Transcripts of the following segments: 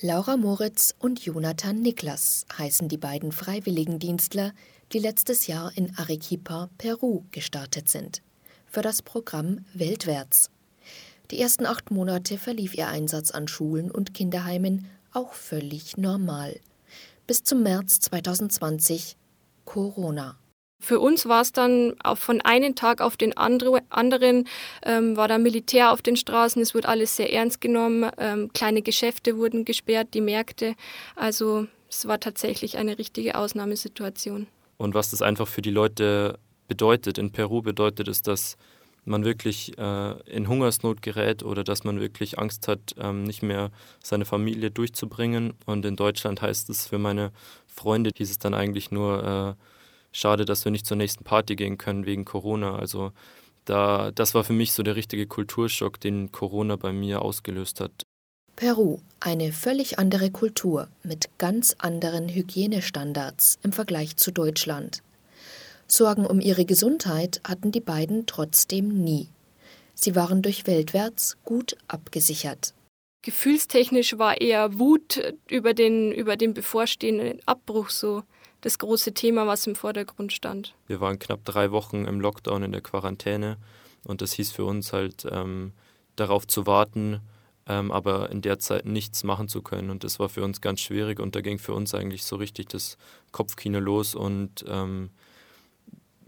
Laura Moritz und Jonathan Niklas heißen die beiden Freiwilligendienstler, die letztes Jahr in Arequipa, Peru gestartet sind. Für das Programm Weltwärts. Die ersten acht Monate verlief ihr Einsatz an Schulen und Kinderheimen auch völlig normal. Bis zum März 2020 Corona. Für uns war es dann von einem Tag auf den anderen, ähm, war da Militär auf den Straßen, es wurde alles sehr ernst genommen, ähm, kleine Geschäfte wurden gesperrt, die Märkte. Also es war tatsächlich eine richtige Ausnahmesituation. Und was das einfach für die Leute bedeutet, in Peru bedeutet es, dass man wirklich äh, in Hungersnot gerät oder dass man wirklich Angst hat, ähm, nicht mehr seine Familie durchzubringen. Und in Deutschland heißt es für meine Freunde, hieß es dann eigentlich nur, äh, schade, dass wir nicht zur nächsten Party gehen können wegen Corona. Also da, das war für mich so der richtige Kulturschock, den Corona bei mir ausgelöst hat. Peru, eine völlig andere Kultur mit ganz anderen Hygienestandards im Vergleich zu Deutschland. Sorgen um ihre Gesundheit hatten die beiden trotzdem nie. Sie waren durch Weltwärts gut abgesichert. Gefühlstechnisch war eher Wut über den, über den bevorstehenden Abbruch so das große Thema, was im Vordergrund stand. Wir waren knapp drei Wochen im Lockdown in der Quarantäne und das hieß für uns halt ähm, darauf zu warten, ähm, aber in der Zeit nichts machen zu können. Und das war für uns ganz schwierig und da ging für uns eigentlich so richtig das Kopfkino los und ähm,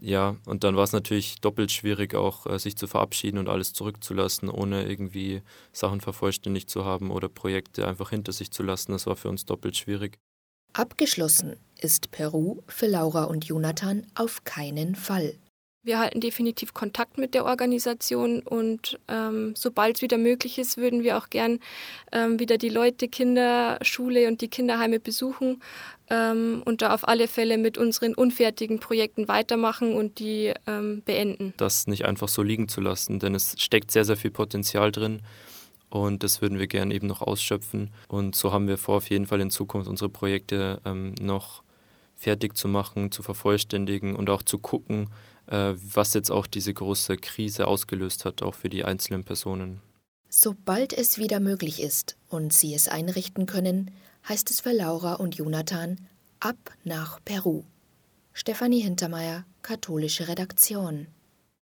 ja, und dann war es natürlich doppelt schwierig, auch äh, sich zu verabschieden und alles zurückzulassen, ohne irgendwie Sachen vervollständigt zu haben oder Projekte einfach hinter sich zu lassen. Das war für uns doppelt schwierig. Abgeschlossen ist Peru für Laura und Jonathan auf keinen Fall. Wir halten definitiv Kontakt mit der Organisation und ähm, sobald es wieder möglich ist, würden wir auch gern ähm, wieder die Leute, Kinderschule und die Kinderheime besuchen ähm, und da auf alle Fälle mit unseren unfertigen Projekten weitermachen und die ähm, beenden. Das nicht einfach so liegen zu lassen, denn es steckt sehr, sehr viel Potenzial drin und das würden wir gerne eben noch ausschöpfen. Und so haben wir vor, auf jeden Fall in Zukunft unsere Projekte ähm, noch fertig zu machen, zu vervollständigen und auch zu gucken, was jetzt auch diese große Krise ausgelöst hat, auch für die einzelnen Personen. Sobald es wieder möglich ist und sie es einrichten können, heißt es für Laura und Jonathan ab nach Peru. Stefanie Hintermeier, katholische Redaktion.